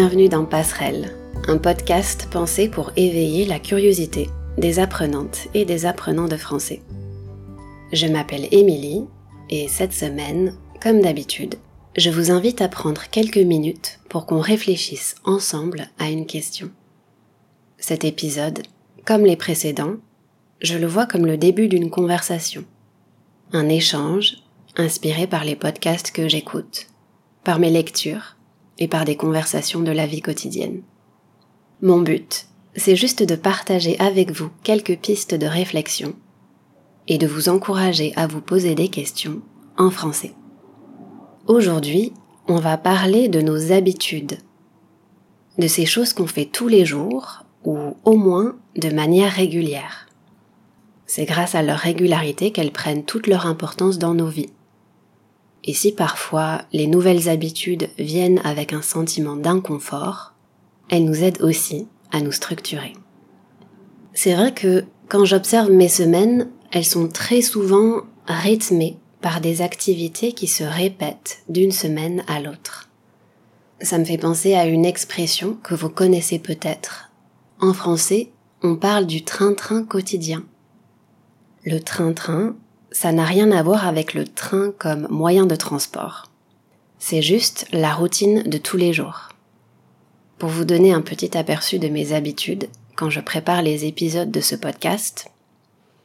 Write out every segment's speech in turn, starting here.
Bienvenue dans Passerelle, un podcast pensé pour éveiller la curiosité des apprenantes et des apprenants de français. Je m'appelle Émilie et cette semaine, comme d'habitude, je vous invite à prendre quelques minutes pour qu'on réfléchisse ensemble à une question. Cet épisode, comme les précédents, je le vois comme le début d'une conversation, un échange inspiré par les podcasts que j'écoute, par mes lectures et par des conversations de la vie quotidienne. Mon but, c'est juste de partager avec vous quelques pistes de réflexion et de vous encourager à vous poser des questions en français. Aujourd'hui, on va parler de nos habitudes, de ces choses qu'on fait tous les jours ou au moins de manière régulière. C'est grâce à leur régularité qu'elles prennent toute leur importance dans nos vies. Et si parfois les nouvelles habitudes viennent avec un sentiment d'inconfort, elles nous aident aussi à nous structurer. C'est vrai que quand j'observe mes semaines, elles sont très souvent rythmées par des activités qui se répètent d'une semaine à l'autre. Ça me fait penser à une expression que vous connaissez peut-être. En français, on parle du train-train quotidien. Le train-train, ça n'a rien à voir avec le train comme moyen de transport. C'est juste la routine de tous les jours. Pour vous donner un petit aperçu de mes habitudes quand je prépare les épisodes de ce podcast,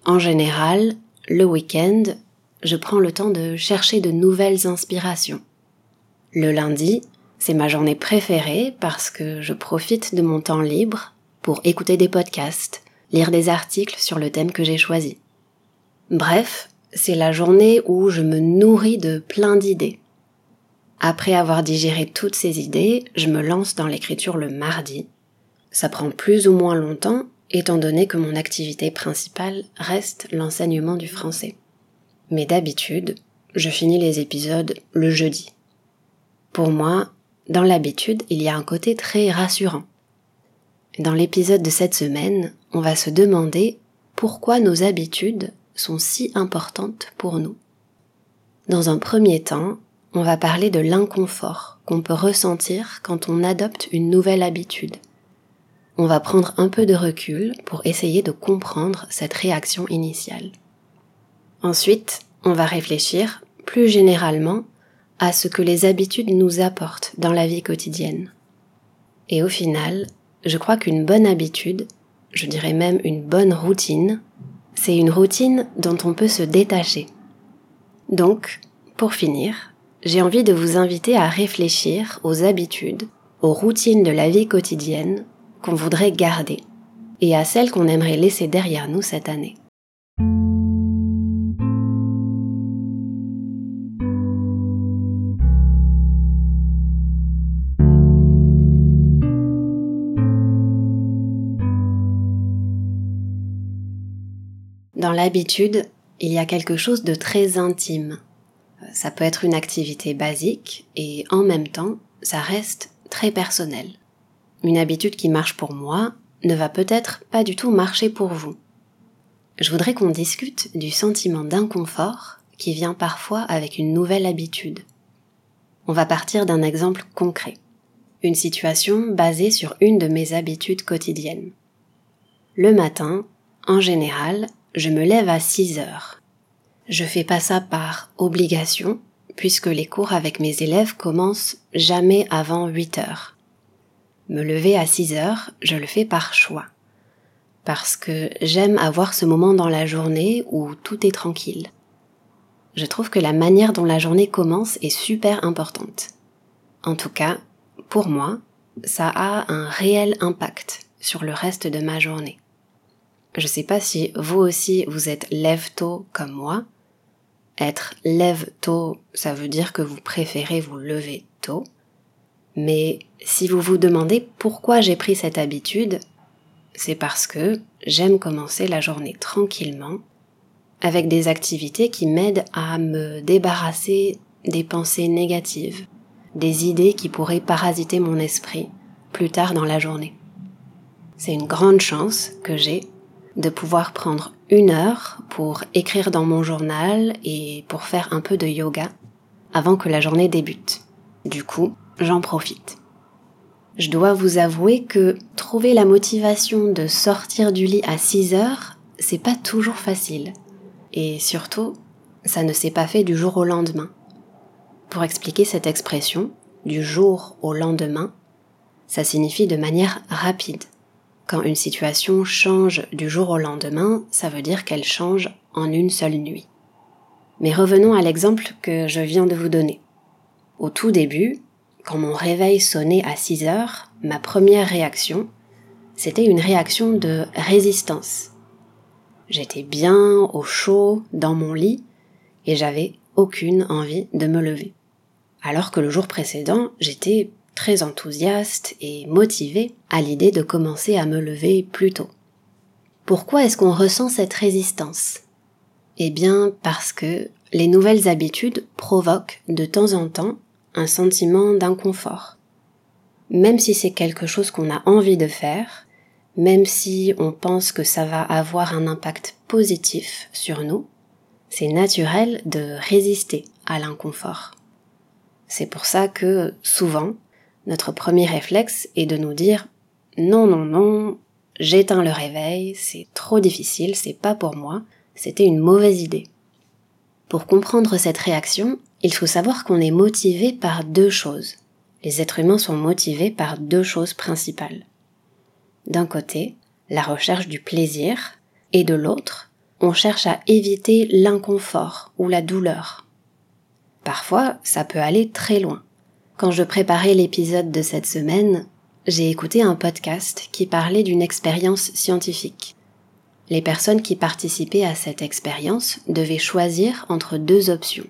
en général, le week-end, je prends le temps de chercher de nouvelles inspirations. Le lundi, c'est ma journée préférée parce que je profite de mon temps libre pour écouter des podcasts, lire des articles sur le thème que j'ai choisi. Bref, c'est la journée où je me nourris de plein d'idées. Après avoir digéré toutes ces idées, je me lance dans l'écriture le mardi. Ça prend plus ou moins longtemps, étant donné que mon activité principale reste l'enseignement du français. Mais d'habitude, je finis les épisodes le jeudi. Pour moi, dans l'habitude, il y a un côté très rassurant. Dans l'épisode de cette semaine, on va se demander pourquoi nos habitudes sont si importantes pour nous. Dans un premier temps, on va parler de l'inconfort qu'on peut ressentir quand on adopte une nouvelle habitude. On va prendre un peu de recul pour essayer de comprendre cette réaction initiale. Ensuite, on va réfléchir plus généralement à ce que les habitudes nous apportent dans la vie quotidienne. Et au final, je crois qu'une bonne habitude, je dirais même une bonne routine, c'est une routine dont on peut se détacher. Donc, pour finir, j'ai envie de vous inviter à réfléchir aux habitudes, aux routines de la vie quotidienne qu'on voudrait garder et à celles qu'on aimerait laisser derrière nous cette année. Dans l'habitude, il y a quelque chose de très intime. Ça peut être une activité basique et en même temps, ça reste très personnel. Une habitude qui marche pour moi ne va peut-être pas du tout marcher pour vous. Je voudrais qu'on discute du sentiment d'inconfort qui vient parfois avec une nouvelle habitude. On va partir d'un exemple concret. Une situation basée sur une de mes habitudes quotidiennes. Le matin, en général, je me lève à 6 heures. Je fais pas ça par obligation, puisque les cours avec mes élèves commencent jamais avant 8 heures. Me lever à 6 heures, je le fais par choix. Parce que j'aime avoir ce moment dans la journée où tout est tranquille. Je trouve que la manière dont la journée commence est super importante. En tout cas, pour moi, ça a un réel impact sur le reste de ma journée. Je sais pas si vous aussi vous êtes lève-tôt comme moi. Être lève-tôt, ça veut dire que vous préférez vous lever tôt. Mais si vous vous demandez pourquoi j'ai pris cette habitude, c'est parce que j'aime commencer la journée tranquillement, avec des activités qui m'aident à me débarrasser des pensées négatives, des idées qui pourraient parasiter mon esprit plus tard dans la journée. C'est une grande chance que j'ai de pouvoir prendre une heure pour écrire dans mon journal et pour faire un peu de yoga avant que la journée débute. Du coup, j'en profite. je dois vous avouer que trouver la motivation de sortir du lit à 6 heures, c'est pas toujours facile. Et surtout, ça ne s'est pas fait du jour au lendemain. Pour expliquer cette expression, du jour au lendemain, ça signifie de manière rapide. Quand une situation change du jour au lendemain, ça veut dire qu'elle change en une seule nuit. Mais revenons à l'exemple que je viens de vous donner. Au tout début, quand mon réveil sonnait à 6 heures, ma première réaction, c'était une réaction de résistance. J'étais bien au chaud dans mon lit et j'avais aucune envie de me lever. Alors que le jour précédent, j'étais très enthousiaste et motivée à l'idée de commencer à me lever plus tôt. Pourquoi est-ce qu'on ressent cette résistance? Eh bien parce que les nouvelles habitudes provoquent de temps en temps un sentiment d'inconfort. Même si c'est quelque chose qu'on a envie de faire, même si on pense que ça va avoir un impact positif sur nous, c'est naturel de résister à l'inconfort. C'est pour ça que souvent, notre premier réflexe est de nous dire non, non, non, j'éteins le réveil, c'est trop difficile, c'est pas pour moi, c'était une mauvaise idée. Pour comprendre cette réaction, il faut savoir qu'on est motivé par deux choses. Les êtres humains sont motivés par deux choses principales. D'un côté, la recherche du plaisir, et de l'autre, on cherche à éviter l'inconfort ou la douleur. Parfois, ça peut aller très loin. Quand je préparais l'épisode de cette semaine, j'ai écouté un podcast qui parlait d'une expérience scientifique. Les personnes qui participaient à cette expérience devaient choisir entre deux options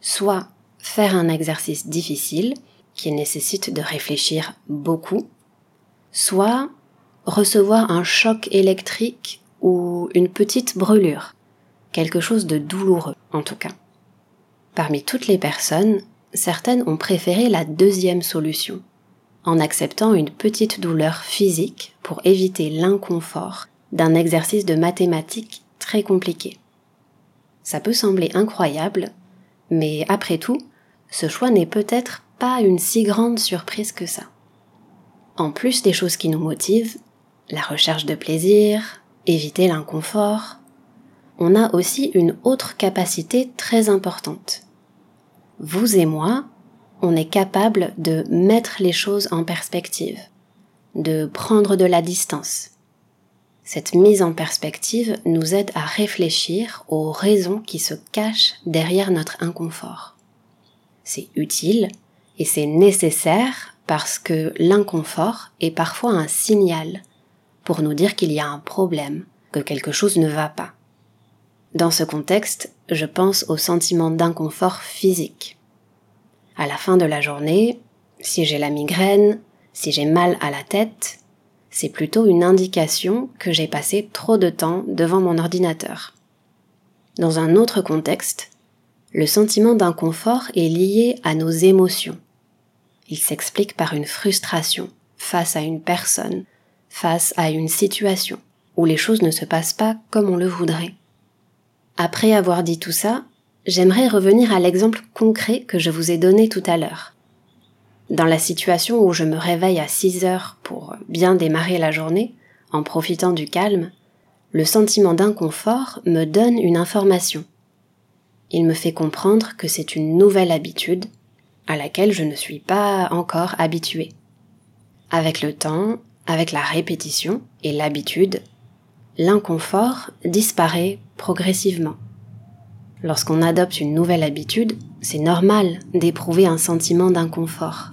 soit faire un exercice difficile qui nécessite de réfléchir beaucoup, soit recevoir un choc électrique ou une petite brûlure, quelque chose de douloureux en tout cas. Parmi toutes les personnes, certaines ont préféré la deuxième solution, en acceptant une petite douleur physique pour éviter l'inconfort d'un exercice de mathématiques très compliqué. Ça peut sembler incroyable, mais après tout, ce choix n'est peut-être pas une si grande surprise que ça. En plus des choses qui nous motivent, la recherche de plaisir, éviter l'inconfort, on a aussi une autre capacité très importante. Vous et moi, on est capable de mettre les choses en perspective, de prendre de la distance, cette mise en perspective nous aide à réfléchir aux raisons qui se cachent derrière notre inconfort. C'est utile et c'est nécessaire parce que l'inconfort est parfois un signal pour nous dire qu'il y a un problème, que quelque chose ne va pas. Dans ce contexte, je pense au sentiment d'inconfort physique. À la fin de la journée, si j'ai la migraine, si j'ai mal à la tête, c'est plutôt une indication que j'ai passé trop de temps devant mon ordinateur. Dans un autre contexte, le sentiment d'inconfort est lié à nos émotions. Il s'explique par une frustration face à une personne, face à une situation où les choses ne se passent pas comme on le voudrait. Après avoir dit tout ça, j'aimerais revenir à l'exemple concret que je vous ai donné tout à l'heure. Dans la situation où je me réveille à 6 heures pour bien démarrer la journée, en profitant du calme, le sentiment d'inconfort me donne une information. Il me fait comprendre que c'est une nouvelle habitude à laquelle je ne suis pas encore habituée. Avec le temps, avec la répétition et l'habitude, l'inconfort disparaît progressivement. Lorsqu'on adopte une nouvelle habitude, c'est normal d'éprouver un sentiment d'inconfort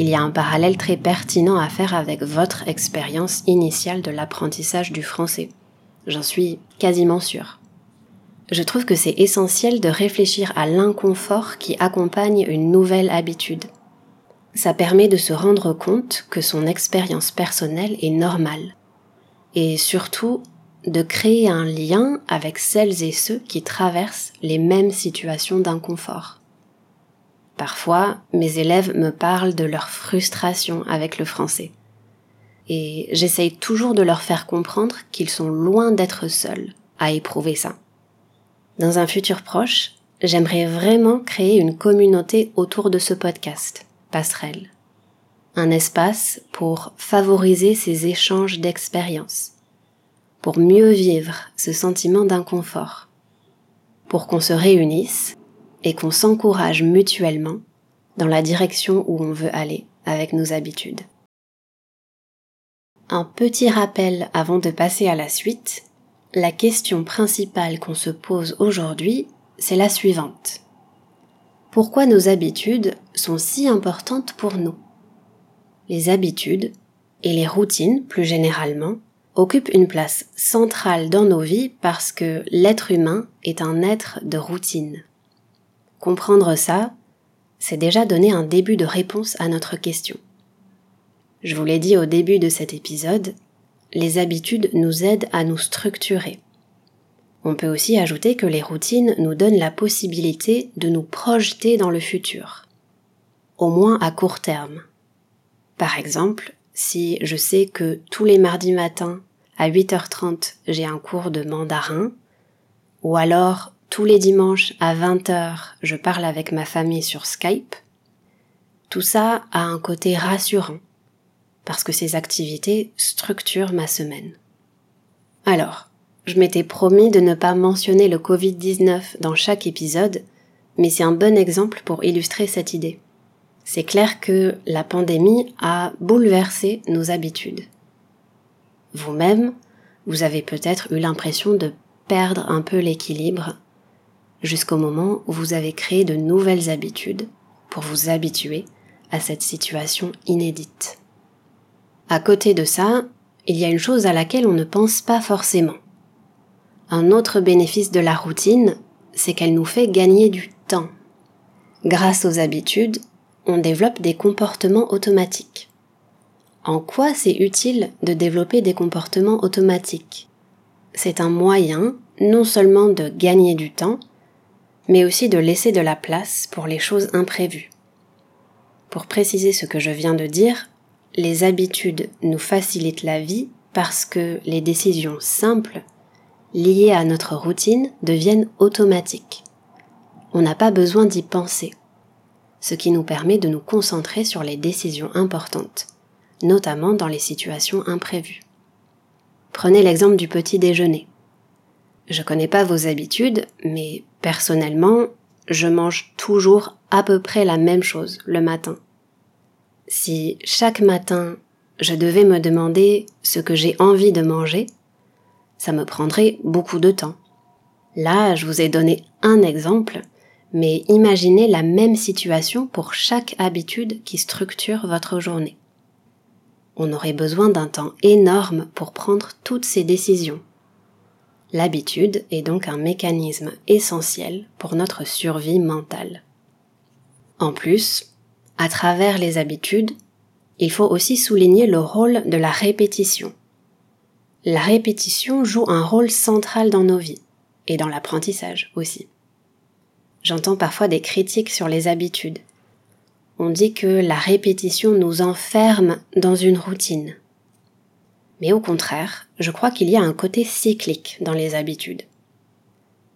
il y a un parallèle très pertinent à faire avec votre expérience initiale de l'apprentissage du français. J'en suis quasiment sûre. Je trouve que c'est essentiel de réfléchir à l'inconfort qui accompagne une nouvelle habitude. Ça permet de se rendre compte que son expérience personnelle est normale. Et surtout, de créer un lien avec celles et ceux qui traversent les mêmes situations d'inconfort. Parfois, mes élèves me parlent de leur frustration avec le français. Et j'essaye toujours de leur faire comprendre qu'ils sont loin d'être seuls à éprouver ça. Dans un futur proche, j'aimerais vraiment créer une communauté autour de ce podcast, Passerelle. Un espace pour favoriser ces échanges d'expériences, pour mieux vivre ce sentiment d'inconfort, pour qu'on se réunisse et qu'on s'encourage mutuellement dans la direction où on veut aller avec nos habitudes. Un petit rappel avant de passer à la suite, la question principale qu'on se pose aujourd'hui, c'est la suivante. Pourquoi nos habitudes sont si importantes pour nous? Les habitudes, et les routines plus généralement, occupent une place centrale dans nos vies parce que l'être humain est un être de routine. Comprendre ça, c'est déjà donner un début de réponse à notre question. Je vous l'ai dit au début de cet épisode, les habitudes nous aident à nous structurer. On peut aussi ajouter que les routines nous donnent la possibilité de nous projeter dans le futur, au moins à court terme. Par exemple, si je sais que tous les mardis matins à 8h30 j'ai un cours de mandarin, ou alors tous les dimanches à 20h je parle avec ma famille sur Skype, tout ça a un côté rassurant, parce que ces activités structurent ma semaine. Alors, je m'étais promis de ne pas mentionner le Covid-19 dans chaque épisode, mais c'est un bon exemple pour illustrer cette idée. C'est clair que la pandémie a bouleversé nos habitudes. Vous-même, vous avez peut-être eu l'impression de perdre un peu l'équilibre jusqu'au moment où vous avez créé de nouvelles habitudes pour vous habituer à cette situation inédite. À côté de ça, il y a une chose à laquelle on ne pense pas forcément. Un autre bénéfice de la routine, c'est qu'elle nous fait gagner du temps. Grâce aux habitudes, développe des comportements automatiques. En quoi c'est utile de développer des comportements automatiques? C'est un moyen non seulement de gagner du temps, mais aussi de laisser de la place pour les choses imprévues. Pour préciser ce que je viens de dire, les habitudes nous facilitent la vie parce que les décisions simples liées à notre routine deviennent automatiques. On n'a pas besoin d'y penser, ce qui nous permet de nous concentrer sur les décisions importantes notamment dans les situations imprévues. Prenez l'exemple du petit déjeuner. Je connais pas vos habitudes, mais personnellement, je mange toujours à peu près la même chose le matin. Si chaque matin je devais me demander ce que j'ai envie de manger, ça me prendrait beaucoup de temps. Là, je vous ai donné un exemple, mais imaginez la même situation pour chaque habitude qui structure votre journée on aurait besoin d'un temps énorme pour prendre toutes ces décisions. L'habitude est donc un mécanisme essentiel pour notre survie mentale. En plus, à travers les habitudes, il faut aussi souligner le rôle de la répétition. La répétition joue un rôle central dans nos vies et dans l'apprentissage aussi. J'entends parfois des critiques sur les habitudes, on dit que la répétition nous enferme dans une routine. Mais au contraire, je crois qu'il y a un côté cyclique dans les habitudes.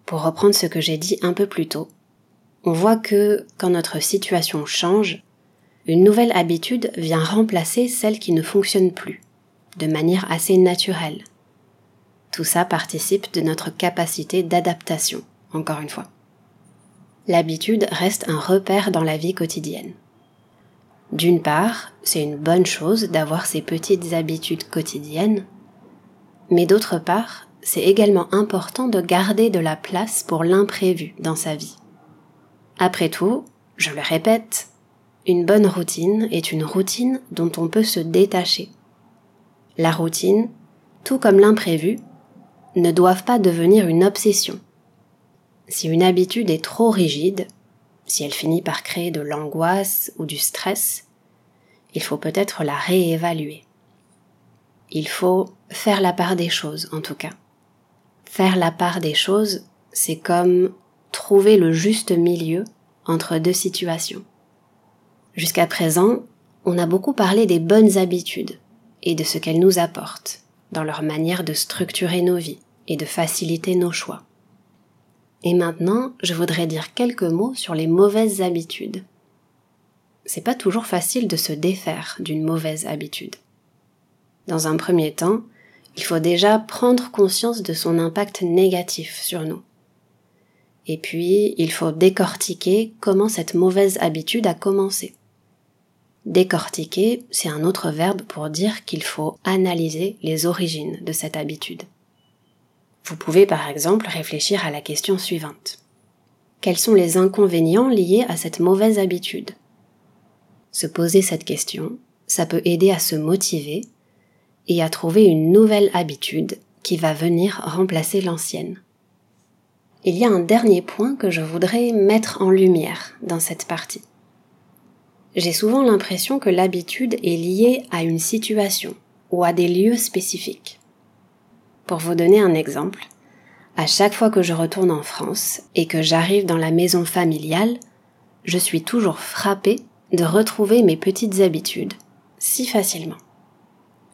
Pour reprendre ce que j'ai dit un peu plus tôt, on voit que quand notre situation change, une nouvelle habitude vient remplacer celle qui ne fonctionne plus, de manière assez naturelle. Tout ça participe de notre capacité d'adaptation, encore une fois. L'habitude reste un repère dans la vie quotidienne. D'une part, c'est une bonne chose d'avoir ces petites habitudes quotidiennes, mais d'autre part, c'est également important de garder de la place pour l'imprévu dans sa vie. Après tout, je le répète, une bonne routine est une routine dont on peut se détacher. La routine, tout comme l'imprévu, ne doivent pas devenir une obsession. Si une habitude est trop rigide, si elle finit par créer de l'angoisse ou du stress, il faut peut-être la réévaluer. Il faut faire la part des choses, en tout cas. Faire la part des choses, c'est comme trouver le juste milieu entre deux situations. Jusqu'à présent, on a beaucoup parlé des bonnes habitudes et de ce qu'elles nous apportent dans leur manière de structurer nos vies et de faciliter nos choix. Et maintenant, je voudrais dire quelques mots sur les mauvaises habitudes. c'est pas toujours facile de se défaire d'une mauvaise habitude. Dans un premier temps, il faut déjà prendre conscience de son impact négatif sur nous. Et puis, il faut décortiquer comment cette mauvaise habitude a commencé. Décortiquer, c'est un autre verbe pour dire qu'il faut analyser les origines de cette habitude. Vous pouvez par exemple réfléchir à la question suivante. Quels sont les inconvénients liés à cette mauvaise habitude? Se poser cette question, ça peut aider à se motiver et à trouver une nouvelle habitude qui va venir remplacer l'ancienne. Il y a un dernier point que je voudrais mettre en lumière dans cette partie. J'ai souvent l'impression que l'habitude est liée à une situation ou à des lieux spécifiques. Pour vous donner un exemple, à chaque fois que je retourne en France et que j'arrive dans la maison familiale, je suis toujours frappée de retrouver mes petites habitudes si facilement.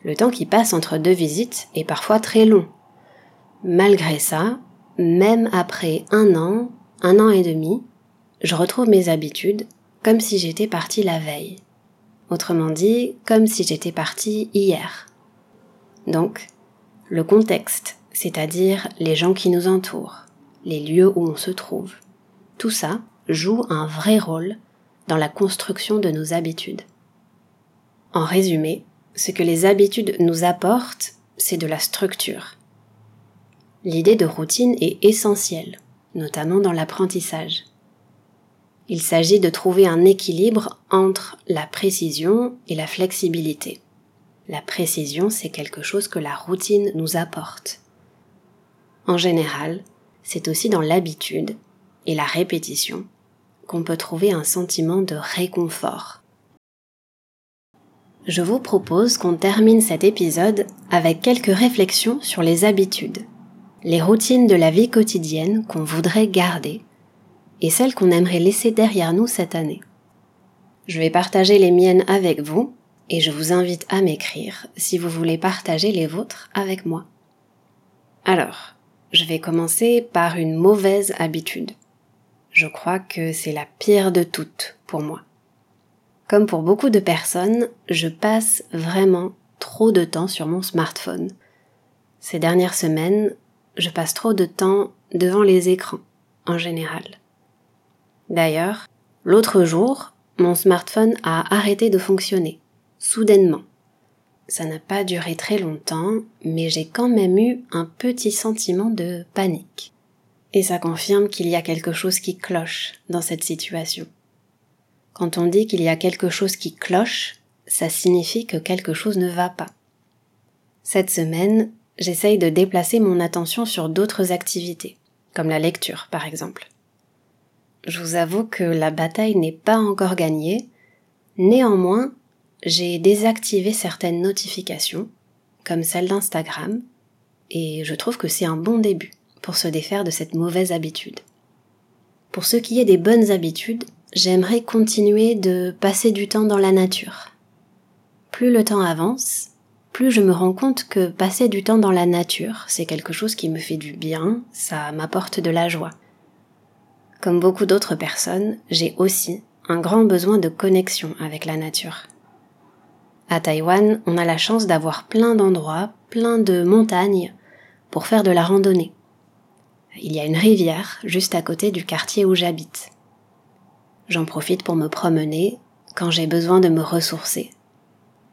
Le temps qui passe entre deux visites est parfois très long. Malgré ça, même après un an, un an et demi, je retrouve mes habitudes comme si j'étais partie la veille. Autrement dit, comme si j'étais partie hier. Donc, le contexte, c'est-à-dire les gens qui nous entourent, les lieux où on se trouve. Tout ça joue un vrai rôle dans la construction de nos habitudes. En résumé, ce que les habitudes nous apportent, c'est de la structure. L'idée de routine est essentielle, notamment dans l'apprentissage. Il s'agit de trouver un équilibre entre la précision et la flexibilité. La précision, c'est quelque chose que la routine nous apporte. En général, c'est aussi dans l'habitude et la répétition qu'on peut trouver un sentiment de réconfort. Je vous propose qu'on termine cet épisode avec quelques réflexions sur les habitudes, les routines de la vie quotidienne qu'on voudrait garder et celles qu'on aimerait laisser derrière nous cette année. Je vais partager les miennes avec vous et je vous invite à m'écrire si vous voulez partager les vôtres avec moi. Alors, je vais commencer par une mauvaise habitude. Je crois que c'est la pire de toutes pour moi. Comme pour beaucoup de personnes, je passe vraiment trop de temps sur mon smartphone. Ces dernières semaines, je passe trop de temps devant les écrans, en général. D'ailleurs, l'autre jour, mon smartphone a arrêté de fonctionner soudainement. Ça n'a pas duré très longtemps, mais j'ai quand même eu un petit sentiment de panique. Et ça confirme qu'il y a quelque chose qui cloche dans cette situation. Quand on dit qu'il y a quelque chose qui cloche, ça signifie que quelque chose ne va pas. Cette semaine, j'essaye de déplacer mon attention sur d'autres activités, comme la lecture par exemple. Je vous avoue que la bataille n'est pas encore gagnée, néanmoins, j'ai désactivé certaines notifications, comme celle d'Instagram, et je trouve que c'est un bon début pour se défaire de cette mauvaise habitude. Pour ce qui est des bonnes habitudes, j'aimerais continuer de passer du temps dans la nature. Plus le temps avance, plus je me rends compte que passer du temps dans la nature, c'est quelque chose qui me fait du bien, ça m'apporte de la joie. Comme beaucoup d'autres personnes, j'ai aussi un grand besoin de connexion avec la nature. À Taïwan, on a la chance d'avoir plein d'endroits, plein de montagnes pour faire de la randonnée. Il y a une rivière juste à côté du quartier où j'habite. J'en profite pour me promener quand j'ai besoin de me ressourcer,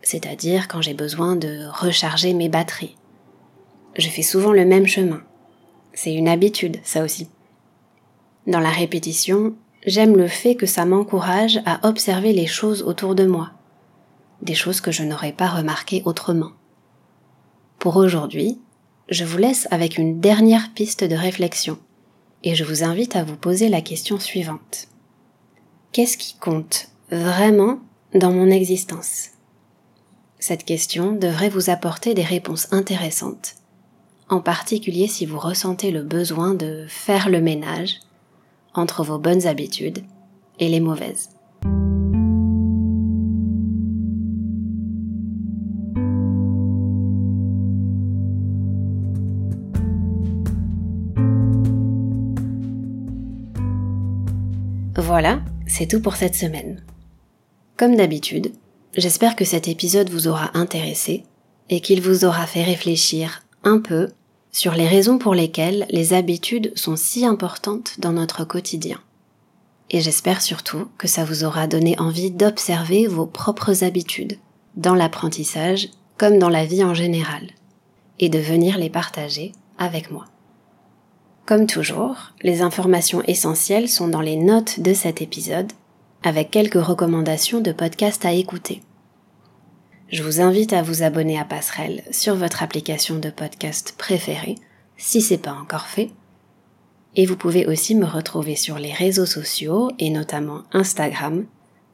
c'est-à-dire quand j'ai besoin de recharger mes batteries. Je fais souvent le même chemin. C'est une habitude, ça aussi. Dans la répétition, j'aime le fait que ça m'encourage à observer les choses autour de moi, des choses que je n'aurais pas remarquées autrement. Pour aujourd'hui, je vous laisse avec une dernière piste de réflexion et je vous invite à vous poser la question suivante. Qu'est-ce qui compte vraiment dans mon existence? Cette question devrait vous apporter des réponses intéressantes, en particulier si vous ressentez le besoin de faire le ménage entre vos bonnes habitudes et les mauvaises. Voilà, c'est tout pour cette semaine. Comme d'habitude, j'espère que cet épisode vous aura intéressé et qu'il vous aura fait réfléchir un peu sur les raisons pour lesquelles les habitudes sont si importantes dans notre quotidien. Et j'espère surtout que ça vous aura donné envie d'observer vos propres habitudes, dans l'apprentissage comme dans la vie en général, et de venir les partager avec moi. Comme toujours, les informations essentielles sont dans les notes de cet épisode, avec quelques recommandations de podcasts à écouter. Je vous invite à vous abonner à Passerelle sur votre application de podcast préférée, si c'est pas encore fait. Et vous pouvez aussi me retrouver sur les réseaux sociaux et notamment Instagram,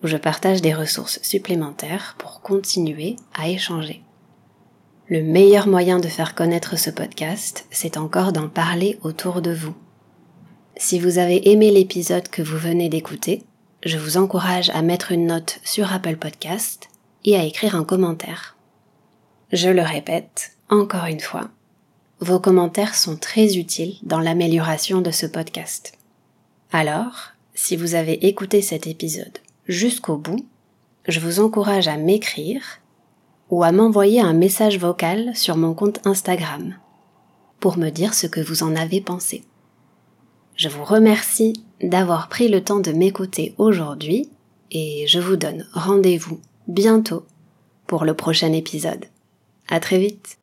où je partage des ressources supplémentaires pour continuer à échanger. Le meilleur moyen de faire connaître ce podcast, c'est encore d'en parler autour de vous. Si vous avez aimé l'épisode que vous venez d'écouter, je vous encourage à mettre une note sur Apple Podcast et à écrire un commentaire. Je le répète, encore une fois, vos commentaires sont très utiles dans l'amélioration de ce podcast. Alors, si vous avez écouté cet épisode jusqu'au bout, je vous encourage à m'écrire ou à m'envoyer un message vocal sur mon compte Instagram pour me dire ce que vous en avez pensé. Je vous remercie d'avoir pris le temps de m'écouter aujourd'hui et je vous donne rendez-vous bientôt pour le prochain épisode. À très vite!